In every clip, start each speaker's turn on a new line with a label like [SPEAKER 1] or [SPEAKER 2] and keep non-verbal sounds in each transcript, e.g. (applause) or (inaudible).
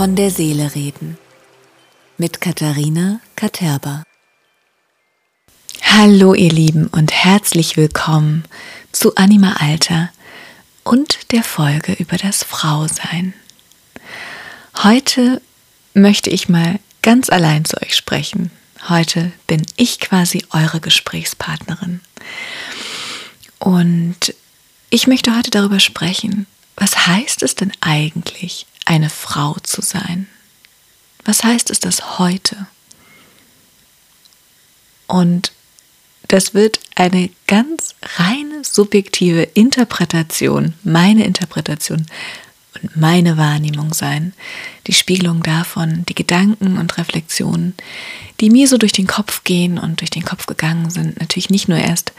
[SPEAKER 1] Von der Seele reden mit Katharina Katerba.
[SPEAKER 2] Hallo ihr Lieben und herzlich willkommen zu Anima Alter und der Folge über das Frausein. Heute möchte ich mal ganz allein zu euch sprechen. Heute bin ich quasi eure Gesprächspartnerin. Und ich möchte heute darüber sprechen, was heißt es denn eigentlich, eine Frau zu sein? Was heißt es das heute? Und das wird eine ganz reine subjektive Interpretation, meine Interpretation und meine Wahrnehmung sein, die Spiegelung davon, die Gedanken und Reflexionen, die mir so durch den Kopf gehen und durch den Kopf gegangen sind, natürlich nicht nur erst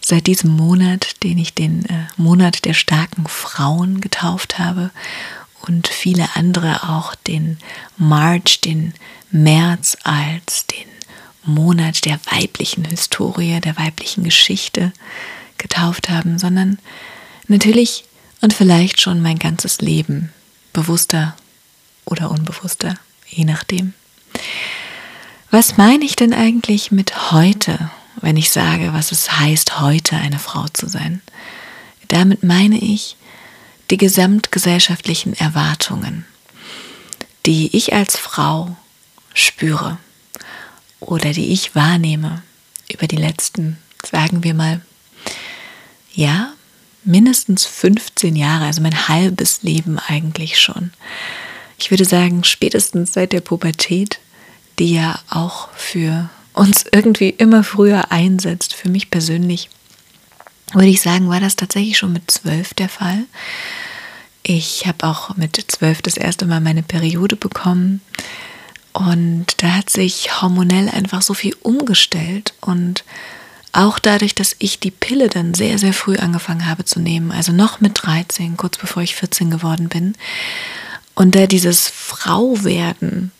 [SPEAKER 2] seit diesem Monat, den ich den äh, Monat der starken Frauen getauft habe und viele andere auch den March, den März als den Monat der weiblichen Historie, der weiblichen Geschichte getauft haben, sondern natürlich und vielleicht schon mein ganzes Leben, bewusster oder unbewusster, je nachdem. Was meine ich denn eigentlich mit heute, wenn ich sage, was es heißt, heute eine Frau zu sein? Damit meine ich die gesamtgesellschaftlichen Erwartungen, die ich als Frau spüre oder die ich wahrnehme über die letzten, sagen wir mal, ja, mindestens 15 Jahre, also mein halbes Leben eigentlich schon. Ich würde sagen, spätestens seit der Pubertät, die ja auch für uns irgendwie immer früher einsetzt, für mich persönlich, würde ich sagen, war das tatsächlich schon mit zwölf der Fall. Ich habe auch mit zwölf das erste Mal meine Periode bekommen. Und da hat sich hormonell einfach so viel umgestellt und auch dadurch, dass ich die Pille dann sehr, sehr früh angefangen habe zu nehmen, also noch mit 13, kurz bevor ich 14 geworden bin, und da dieses Frauwerden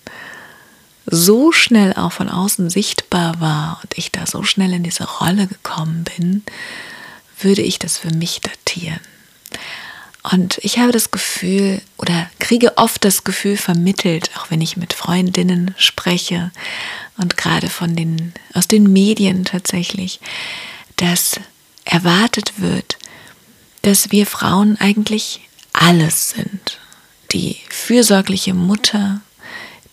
[SPEAKER 2] so schnell auch von außen sichtbar war und ich da so schnell in diese Rolle gekommen bin, würde ich das für mich datieren. Und ich habe das Gefühl oder kriege oft das Gefühl vermittelt, auch wenn ich mit Freundinnen spreche und gerade von den, aus den Medien tatsächlich, dass erwartet wird, dass wir Frauen eigentlich alles sind. Die fürsorgliche Mutter,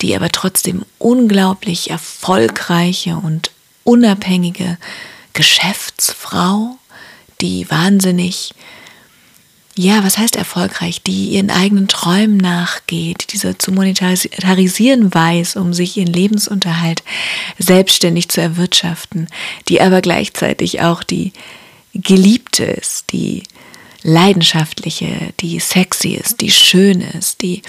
[SPEAKER 2] die aber trotzdem unglaublich erfolgreiche und unabhängige Geschäftsfrau, die wahnsinnig ja, was heißt erfolgreich, die ihren eigenen Träumen nachgeht, diese zu monetarisieren weiß, um sich ihren Lebensunterhalt selbstständig zu erwirtschaften, die aber gleichzeitig auch die Geliebte ist, die leidenschaftliche, die sexy ist, die schön ist, die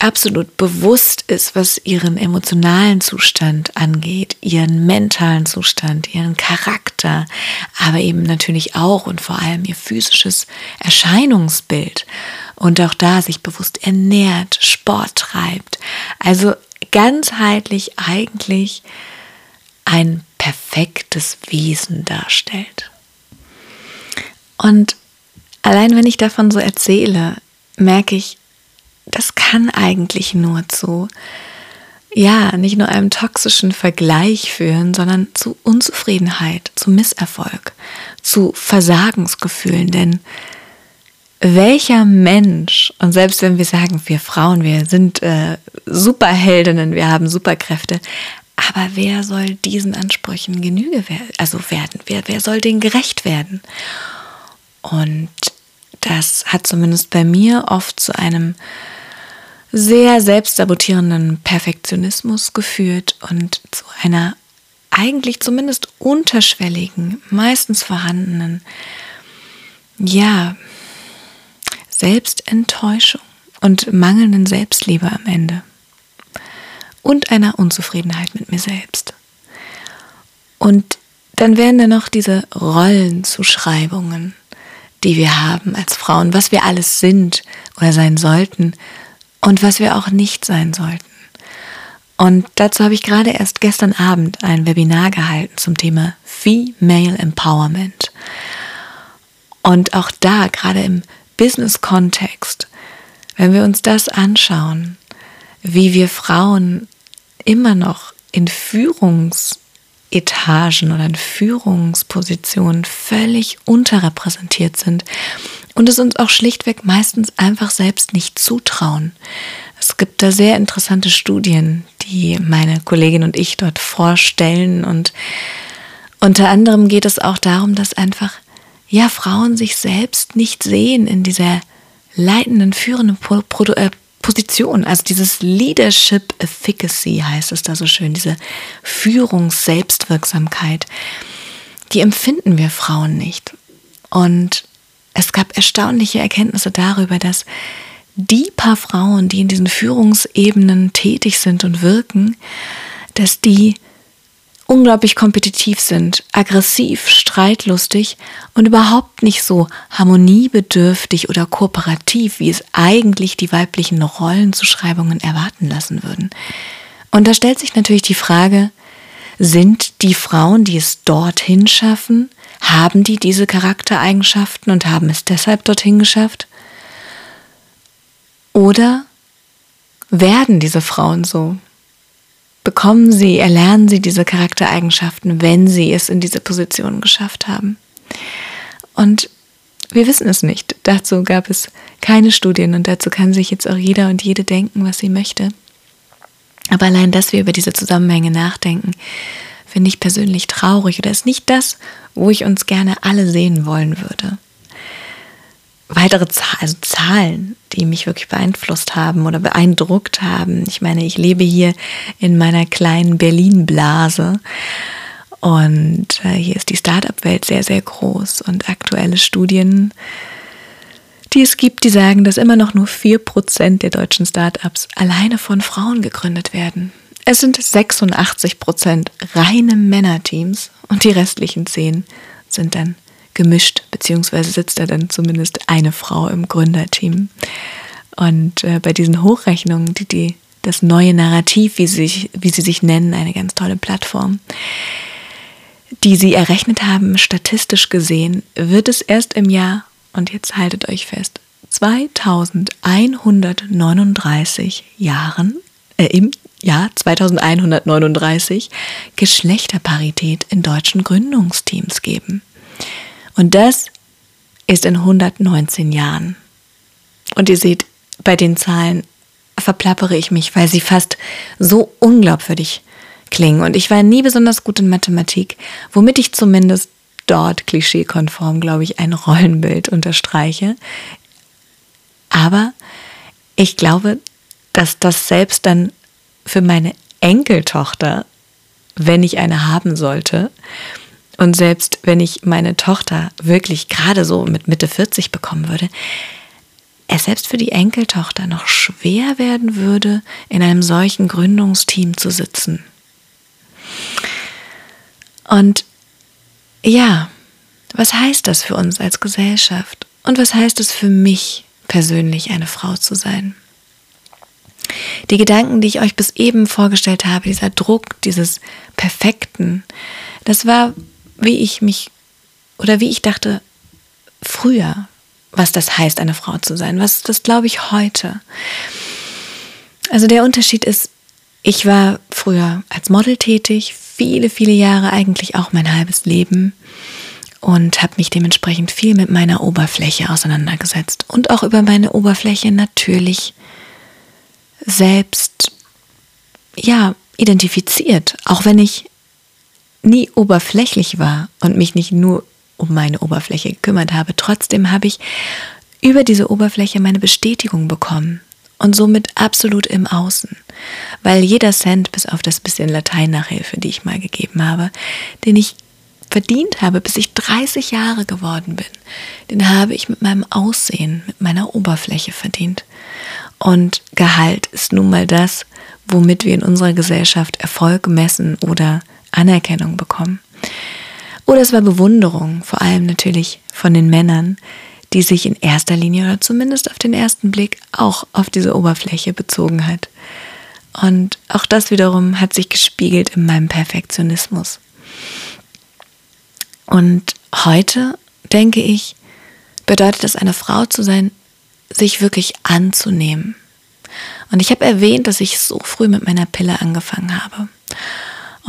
[SPEAKER 2] absolut bewusst ist, was ihren emotionalen Zustand angeht, ihren mentalen Zustand, ihren Charakter, aber eben natürlich auch und vor allem ihr physisches Erscheinungsbild und auch da sich bewusst ernährt, Sport treibt. Also ganzheitlich eigentlich ein perfektes Wesen darstellt. Und allein wenn ich davon so erzähle, merke ich, das kann eigentlich nur zu, ja, nicht nur einem toxischen Vergleich führen, sondern zu Unzufriedenheit, zu Misserfolg, zu Versagensgefühlen. Denn welcher Mensch, und selbst wenn wir sagen, wir Frauen, wir sind äh, Superheldinnen, wir haben Superkräfte, aber wer soll diesen Ansprüchen Genüge werden, also werden? Wer, wer soll denen gerecht werden? Und das hat zumindest bei mir oft zu einem sehr selbstsabotierenden Perfektionismus geführt und zu einer eigentlich zumindest unterschwelligen, meistens vorhandenen, ja, Selbstenttäuschung und mangelnden Selbstliebe am Ende. Und einer Unzufriedenheit mit mir selbst. Und dann werden da noch diese Rollenzuschreibungen, die wir haben als Frauen, was wir alles sind oder sein sollten und was wir auch nicht sein sollten. Und dazu habe ich gerade erst gestern Abend ein Webinar gehalten zum Thema Female Empowerment. Und auch da, gerade im Business-Kontext, wenn wir uns das anschauen, wie wir Frauen immer noch in Führungsetagen oder in Führungspositionen völlig unterrepräsentiert sind und es uns auch schlichtweg meistens einfach selbst nicht zutrauen. Es gibt da sehr interessante Studien, die meine Kollegin und ich dort vorstellen und unter anderem geht es auch darum, dass einfach ja Frauen sich selbst nicht sehen in dieser leitenden, führenden äh, Position, also dieses Leadership Efficacy heißt es da so schön, diese Führungs-Selbstwirksamkeit, die empfinden wir Frauen nicht. Und es gab erstaunliche Erkenntnisse darüber, dass die paar Frauen, die in diesen Führungsebenen tätig sind und wirken, dass die unglaublich kompetitiv sind, aggressiv, streitlustig und überhaupt nicht so harmoniebedürftig oder kooperativ, wie es eigentlich die weiblichen Rollenzuschreibungen erwarten lassen würden. Und da stellt sich natürlich die Frage, sind die Frauen, die es dorthin schaffen, haben die diese Charaktereigenschaften und haben es deshalb dorthin geschafft? Oder werden diese Frauen so? Bekommen sie, erlernen sie diese Charaktereigenschaften, wenn sie es in diese Position geschafft haben. Und wir wissen es nicht. Dazu gab es keine Studien und dazu kann sich jetzt auch jeder und jede denken, was sie möchte. Aber allein, dass wir über diese Zusammenhänge nachdenken, finde ich persönlich traurig oder ist nicht das, wo ich uns gerne alle sehen wollen würde weitere Zahl, also Zahlen, die mich wirklich beeinflusst haben oder beeindruckt haben. Ich meine, ich lebe hier in meiner kleinen Berlin-Blase und äh, hier ist die Startup-Welt sehr, sehr groß und aktuelle Studien, die es gibt, die sagen, dass immer noch nur 4% der deutschen Startups alleine von Frauen gegründet werden. Es sind 86% reine Männerteams und die restlichen 10 sind dann gemischt, beziehungsweise sitzt da dann zumindest eine Frau im Gründerteam. Und äh, bei diesen Hochrechnungen, die, die das neue Narrativ, wie sie, sich, wie sie sich nennen, eine ganz tolle Plattform, die sie errechnet haben, statistisch gesehen, wird es erst im Jahr, und jetzt haltet euch fest, 2139 Jahren, äh, im Jahr 2139 Geschlechterparität in deutschen Gründungsteams geben. Und das ist in 119 Jahren. Und ihr seht, bei den Zahlen verplappere ich mich, weil sie fast so unglaubwürdig klingen. Und ich war nie besonders gut in Mathematik, womit ich zumindest dort klischeekonform, glaube ich, ein Rollenbild unterstreiche. Aber ich glaube, dass das selbst dann für meine Enkeltochter, wenn ich eine haben sollte, und selbst wenn ich meine Tochter wirklich gerade so mit Mitte 40 bekommen würde, es selbst für die Enkeltochter noch schwer werden würde, in einem solchen Gründungsteam zu sitzen. Und ja, was heißt das für uns als Gesellschaft? Und was heißt es für mich persönlich, eine Frau zu sein? Die Gedanken, die ich euch bis eben vorgestellt habe, dieser Druck, dieses Perfekten, das war wie ich mich oder wie ich dachte früher, was das heißt, eine Frau zu sein. Was das glaube ich heute. Also der Unterschied ist, ich war früher als Model tätig, viele, viele Jahre, eigentlich auch mein halbes Leben und habe mich dementsprechend viel mit meiner Oberfläche auseinandergesetzt und auch über meine Oberfläche natürlich selbst ja identifiziert, auch wenn ich nie oberflächlich war und mich nicht nur um meine Oberfläche gekümmert habe, trotzdem habe ich über diese Oberfläche meine Bestätigung bekommen und somit absolut im Außen, weil jeder Cent bis auf das bisschen Latein-Nachhilfe, die ich mal gegeben habe, den ich verdient habe, bis ich 30 Jahre geworden bin, den habe ich mit meinem Aussehen, mit meiner Oberfläche verdient. Und Gehalt ist nun mal das, womit wir in unserer Gesellschaft Erfolg messen oder Anerkennung bekommen. Oder es war Bewunderung, vor allem natürlich von den Männern, die sich in erster Linie oder zumindest auf den ersten Blick auch auf diese Oberfläche bezogen hat. Und auch das wiederum hat sich gespiegelt in meinem Perfektionismus. Und heute, denke ich, bedeutet es, eine Frau zu sein, sich wirklich anzunehmen. Und ich habe erwähnt, dass ich so früh mit meiner Pille angefangen habe.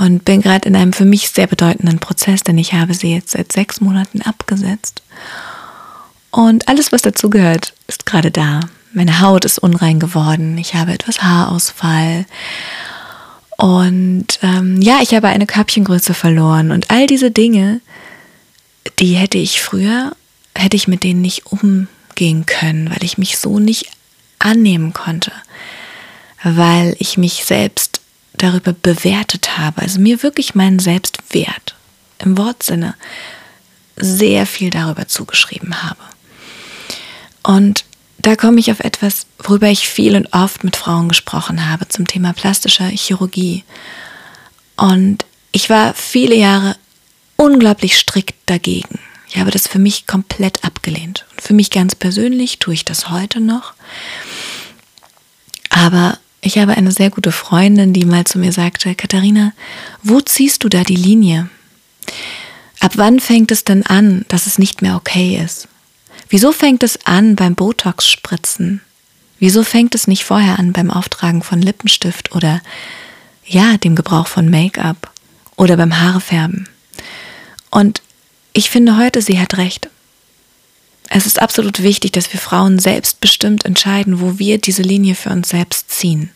[SPEAKER 2] Und bin gerade in einem für mich sehr bedeutenden Prozess, denn ich habe sie jetzt seit sechs Monaten abgesetzt. Und alles, was dazugehört, ist gerade da. Meine Haut ist unrein geworden. Ich habe etwas Haarausfall. Und ähm, ja, ich habe eine Körbchengröße verloren. Und all diese Dinge, die hätte ich früher, hätte ich mit denen nicht umgehen können, weil ich mich so nicht annehmen konnte. Weil ich mich selbst darüber bewertet habe. Also mir wirklich meinen Selbstwert im Wortsinne sehr viel darüber zugeschrieben habe. Und da komme ich auf etwas, worüber ich viel und oft mit Frauen gesprochen habe, zum Thema plastischer Chirurgie. Und ich war viele Jahre unglaublich strikt dagegen. Ich habe das für mich komplett abgelehnt. Und für mich ganz persönlich tue ich das heute noch. Aber ich habe eine sehr gute Freundin, die mal zu mir sagte, Katharina, wo ziehst du da die Linie? Ab wann fängt es denn an, dass es nicht mehr okay ist? Wieso fängt es an beim Botox-Spritzen? Wieso fängt es nicht vorher an beim Auftragen von Lippenstift oder ja, dem Gebrauch von Make-up oder beim Haarefärben? Und ich finde heute, sie hat recht. Es ist absolut wichtig, dass wir Frauen selbstbestimmt entscheiden, wo wir diese Linie für uns selbst ziehen.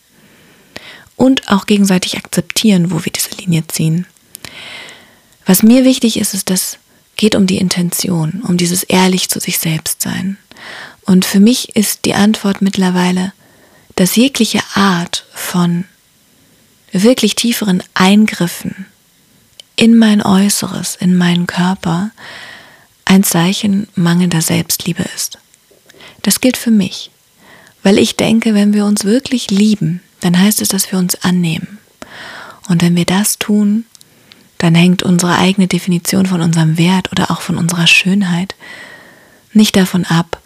[SPEAKER 2] Und auch gegenseitig akzeptieren, wo wir diese Linie ziehen. Was mir wichtig ist, ist, dass geht um die Intention, um dieses ehrlich zu sich selbst sein. Und für mich ist die Antwort mittlerweile, dass jegliche Art von wirklich tieferen Eingriffen in mein Äußeres, in meinen Körper, ein Zeichen mangelnder Selbstliebe ist. Das gilt für mich, weil ich denke, wenn wir uns wirklich lieben, dann heißt es, dass wir uns annehmen. Und wenn wir das tun, dann hängt unsere eigene Definition von unserem Wert oder auch von unserer Schönheit nicht davon ab,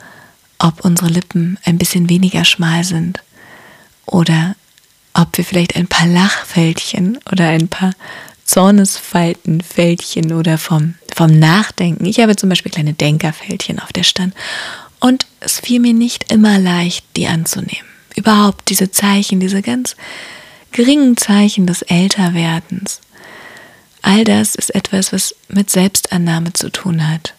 [SPEAKER 2] ob unsere Lippen ein bisschen weniger schmal sind oder ob wir vielleicht ein paar Lachfältchen oder ein paar Zornesfaltenfältchen oder vom, vom Nachdenken. Ich habe zum Beispiel kleine Denkerfältchen auf der Stirn und es fiel mir nicht immer leicht, die anzunehmen. Überhaupt diese Zeichen, diese ganz geringen Zeichen des Älterwerdens All das ist etwas, was mit Selbstannahme zu tun hat.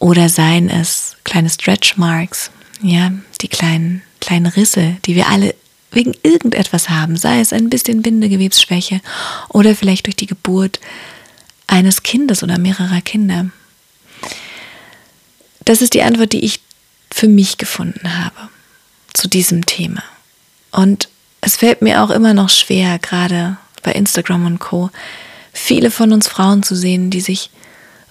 [SPEAKER 2] Oder seien es kleine Stretch Marks, ja, die kleinen, kleinen Risse, die wir alle wegen irgendetwas haben, sei es ein bisschen Bindegewebsschwäche oder vielleicht durch die Geburt eines Kindes oder mehrerer Kinder. Das ist die Antwort, die ich für mich gefunden habe zu diesem Thema. Und es fällt mir auch immer noch schwer, gerade bei Instagram und Co. viele von uns Frauen zu sehen, die sich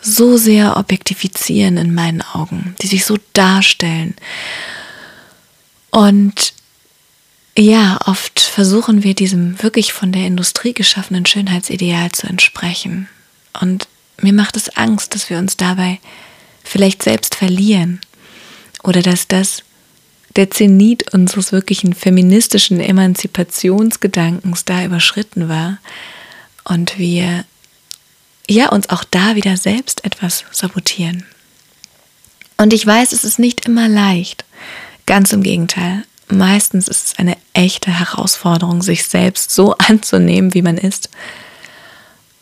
[SPEAKER 2] so sehr objektifizieren in meinen Augen, die sich so darstellen. Und ja, oft versuchen wir diesem wirklich von der Industrie geschaffenen Schönheitsideal zu entsprechen. Und mir macht es Angst, dass wir uns dabei vielleicht selbst verlieren oder dass das der Zenit unseres wirklichen feministischen Emanzipationsgedankens da überschritten war und wir ja uns auch da wieder selbst etwas sabotieren. Und ich weiß, es ist nicht immer leicht. Ganz im Gegenteil. Meistens ist es eine echte Herausforderung, sich selbst so anzunehmen, wie man ist.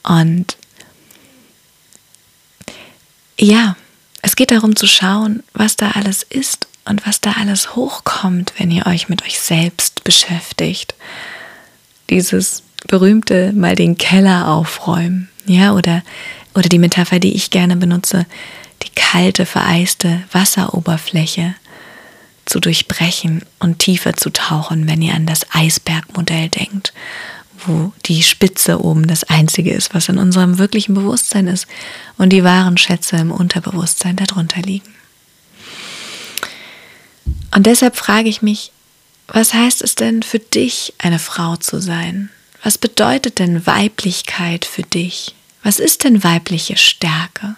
[SPEAKER 2] Und ja, es geht darum zu schauen, was da alles ist und was da alles hochkommt, wenn ihr euch mit euch selbst beschäftigt. Dieses berühmte mal den Keller aufräumen, ja, oder, oder die Metapher, die ich gerne benutze, die kalte, vereiste Wasseroberfläche zu durchbrechen und tiefer zu tauchen, wenn ihr an das Eisbergmodell denkt, wo die Spitze oben das Einzige ist, was in unserem wirklichen Bewusstsein ist und die wahren Schätze im Unterbewusstsein darunter liegen. Und deshalb frage ich mich, was heißt es denn für dich, eine Frau zu sein? Was bedeutet denn Weiblichkeit für dich? Was ist denn weibliche Stärke?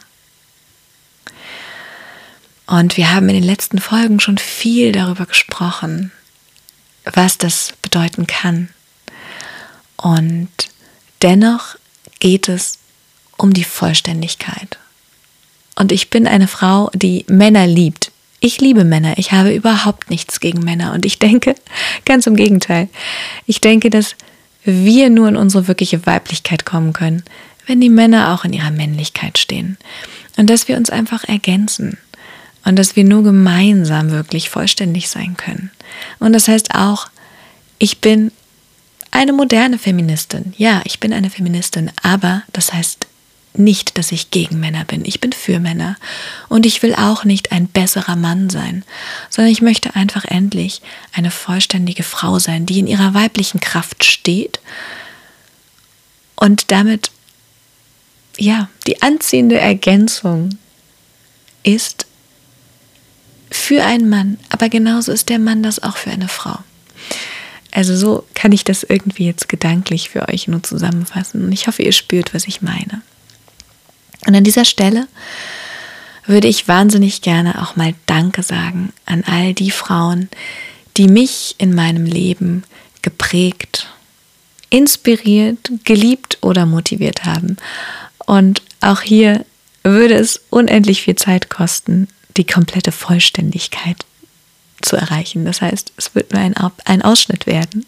[SPEAKER 2] Und wir haben in den letzten Folgen schon viel darüber gesprochen, was das bedeuten kann. Und dennoch geht es um die Vollständigkeit. Und ich bin eine Frau, die Männer liebt, Ich liebe Männer. Ich habe überhaupt nichts gegen Männer. Und ich denke, (laughs) ganz im Gegenteil. Ich denke, dass wir nur in unsere wirkliche Weiblichkeit kommen können, wenn die Männer auch in ihrer Männlichkeit stehen. Und dass wir uns einfach ergänzen. Und dass wir nur gemeinsam wirklich vollständig sein können. Und das heißt auch, ich bin eine moderne Feministin. Ja, ich bin eine Feministin, aber das heißt nicht, dass ich gegen Männer bin. Ich bin für Männer. Und ich will auch nicht ein besserer Mann sein, sondern ich möchte einfach endlich eine vollständige Frau sein, die in ihrer weiblichen Kraft steht und damit, ja, die anziehende Ergänzung ist für einen Mann, aber genauso ist der Mann das auch für eine Frau. Also so kann ich das irgendwie jetzt gedanklich für euch nur zusammenfassen und ich hoffe, ihr spürt, was ich meine. Und an dieser Stelle würde ich wahnsinnig gerne auch mal Danke sagen an all die Frauen, die mich in meinem Leben geprägt, inspiriert, geliebt oder motiviert haben. Und auch hier würde es unendlich viel Zeit kosten, die komplette Vollständigkeit zu erreichen. Das heißt, es wird nur ein, ein Ausschnitt werden.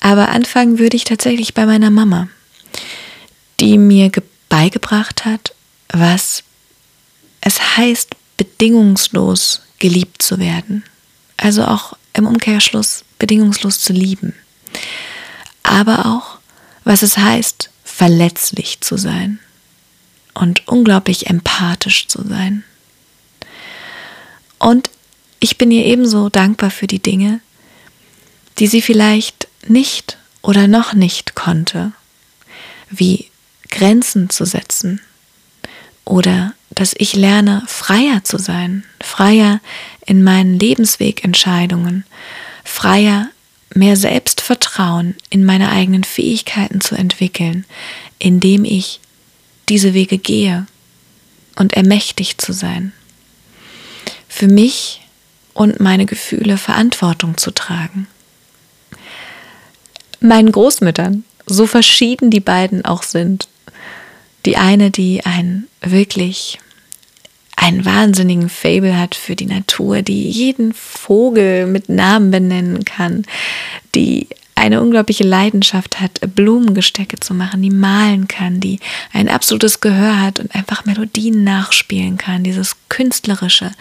[SPEAKER 2] Aber anfangen würde ich tatsächlich bei meiner Mama, die mir beigebracht hat, was es heißt, bedingungslos geliebt zu werden. Also auch im Umkehrschluss bedingungslos zu lieben. Aber auch, was es heißt, verletzlich zu sein und unglaublich empathisch zu sein. Und ich bin ihr ebenso dankbar für die Dinge, die sie vielleicht nicht oder noch nicht konnte, wie Grenzen zu setzen oder dass ich lerne, freier zu sein, freier in meinen Lebenswegentscheidungen, freier mehr Selbstvertrauen in meine eigenen Fähigkeiten zu entwickeln, indem ich diese Wege gehe und ermächtigt zu sein. Für mich und meine Gefühle Verantwortung zu tragen. Meinen Großmüttern, so verschieden die beiden auch sind, die eine, die ein wirklich einen wahnsinnigen Fable hat für die Natur, die jeden Vogel mit Namen benennen kann, die eine unglaubliche Leidenschaft hat, Blumengestecke zu machen, die malen kann, die ein absolutes Gehör hat und einfach Melodien nachspielen kann, dieses künstlerische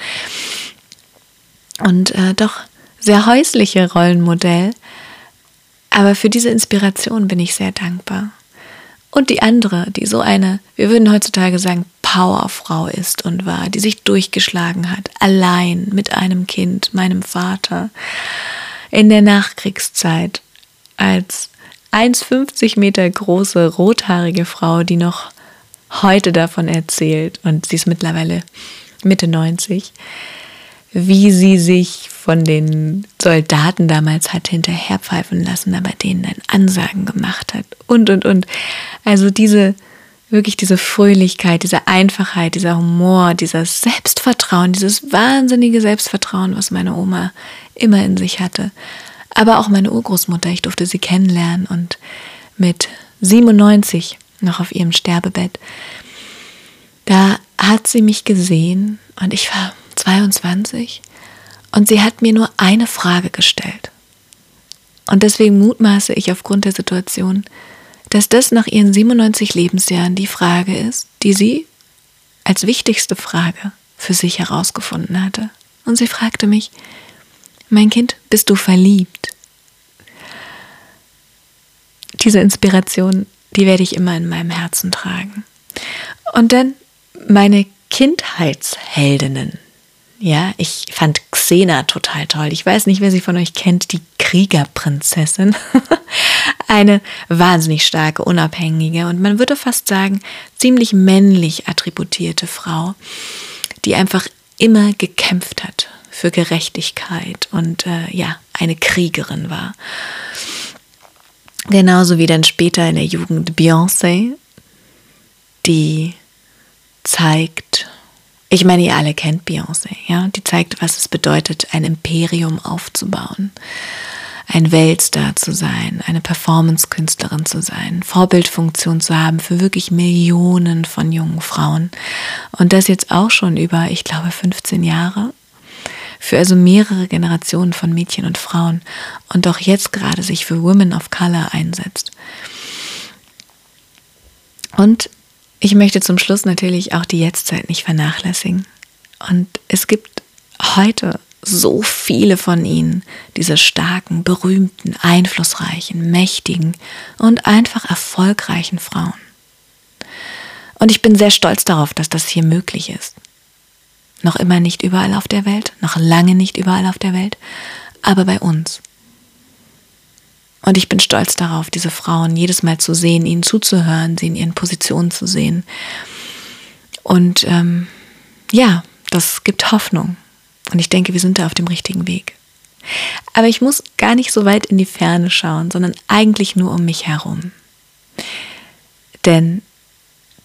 [SPEAKER 2] und äh, doch sehr häusliche Rollenmodell. Aber für diese Inspiration bin ich sehr dankbar. Und die andere, die so eine, wir würden heutzutage sagen, Powerfrau ist und war, die sich durchgeschlagen hat, allein mit einem Kind, meinem Vater, in der Nachkriegszeit, als 1,50 Meter große, rothaarige Frau, die noch heute davon erzählt, und sie ist mittlerweile Mitte 90, wie sie sich von den Soldaten damals hat hinterherpfeifen lassen, aber denen dann Ansagen gemacht hat und, und, und. Also diese, wirklich diese Fröhlichkeit, diese Einfachheit, dieser Humor, dieses Selbstvertrauen, dieses wahnsinnige Selbstvertrauen, was meine Oma immer in sich hatte. Aber auch meine Urgroßmutter, ich durfte sie kennenlernen und mit 97 noch auf ihrem Sterbebett, da hat sie mich gesehen und ich war 22 und sie hat mir nur eine Frage gestellt. Und deswegen mutmaße ich aufgrund der Situation, dass das nach ihren 97 Lebensjahren die Frage ist, die sie als wichtigste Frage für sich herausgefunden hatte. Und sie fragte mich, mein Kind, bist du verliebt? Diese Inspiration, die werde ich immer in meinem Herzen tragen. Und dann meine Kindheitsheldinnen, ja, ich fand Xena total toll. Ich weiß nicht, wer sie von euch kennt, die Kriegerprinzessin. (laughs) Eine wahnsinnig starke, unabhängige und man würde fast sagen, ziemlich männlich attributierte Frau, die einfach immer gekämpft hat für Gerechtigkeit und äh, ja, eine Kriegerin war. Genauso wie dann später in der Jugend Beyoncé, die zeigt, ich meine, ihr alle kennt Beyoncé, ja? Die zeigt, was es bedeutet, ein Imperium aufzubauen, ein Weltstar zu sein, eine Performance-Künstlerin zu sein, Vorbildfunktion zu haben für wirklich Millionen von jungen Frauen. Und das jetzt auch schon über, ich glaube, 15 Jahre. für also mehrere Generationen von Mädchen und Frauen und auch jetzt gerade sich für Women of Color einsetzt. Und ich möchte zum Schluss natürlich auch die Jetztzeit nicht vernachlässigen. Und es gibt heute so viele von ihnen, diese starken, berühmten, einflussreichen, mächtigen und einfach erfolgreichen Frauen. Und ich bin sehr stolz darauf, dass das hier möglich ist. Noch immer nicht überall auf der Welt, noch lange nicht überall auf der Welt, aber bei uns. Und ich bin stolz darauf, diese Frauen jedes Mal zu sehen, ihnen zuzuhören, sie in ihren Positionen zu sehen. Und ähm, ja, das gibt Hoffnung. Und ich denke, wir sind da auf dem richtigen Weg. Aber ich muss gar nicht so weit in die Ferne schauen, sondern eigentlich nur um mich herum. Denn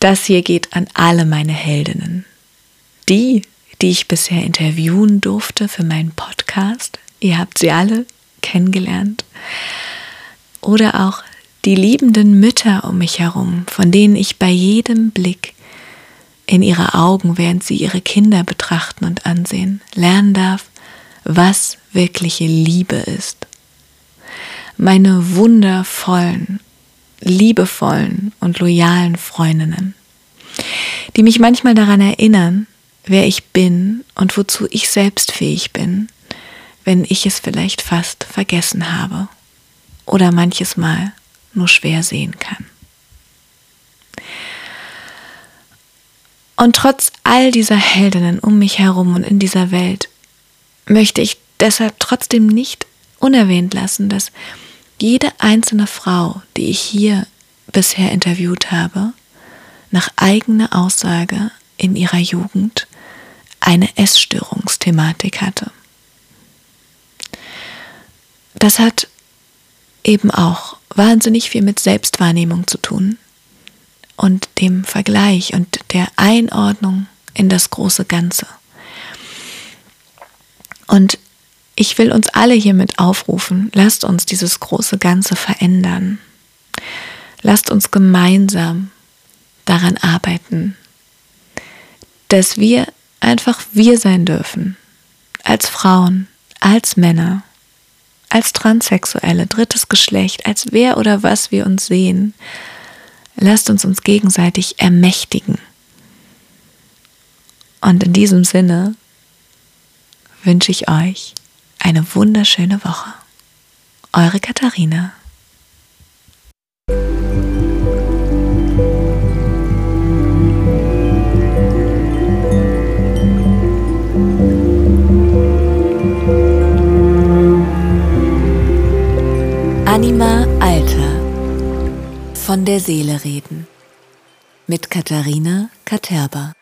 [SPEAKER 2] das hier geht an alle meine Heldinnen. Die, die ich bisher interviewen durfte für meinen Podcast. Ihr habt sie alle kennengelernt. Oder auch die liebenden Mütter um mich herum, von denen ich bei jedem Blick in ihre Augen, während sie ihre Kinder betrachten und ansehen, lernen darf, was wirkliche Liebe ist. Meine wundervollen, liebevollen und loyalen Freundinnen, die mich manchmal daran erinnern, wer ich bin und wozu ich selbst fähig bin, wenn ich es vielleicht fast vergessen habe oder manches Mal nur schwer sehen kann. Und trotz all dieser Heldinnen um mich herum und in dieser Welt möchte ich deshalb trotzdem nicht unerwähnt lassen, dass jede einzelne Frau, die ich hier bisher interviewt habe, nach eigener Aussage in ihrer Jugend eine Essstörungsthematik hatte. Das hat eben auch wahnsinnig viel mit Selbstwahrnehmung zu tun und dem Vergleich und der Einordnung in das große Ganze. Und ich will uns alle hiermit aufrufen, lasst uns dieses große Ganze verändern. Lasst uns gemeinsam daran arbeiten, dass wir einfach wir sein dürfen, als Frauen, als Männer, als Transsexuelle, drittes Geschlecht, als wer oder was wir uns sehen. Lasst uns uns gegenseitig ermächtigen. Und in diesem Sinne wünsche ich euch eine wunderschöne Woche. Eure Katharina.
[SPEAKER 1] Anima Alter. Von der Seele reden. Mit Katharina Katerba.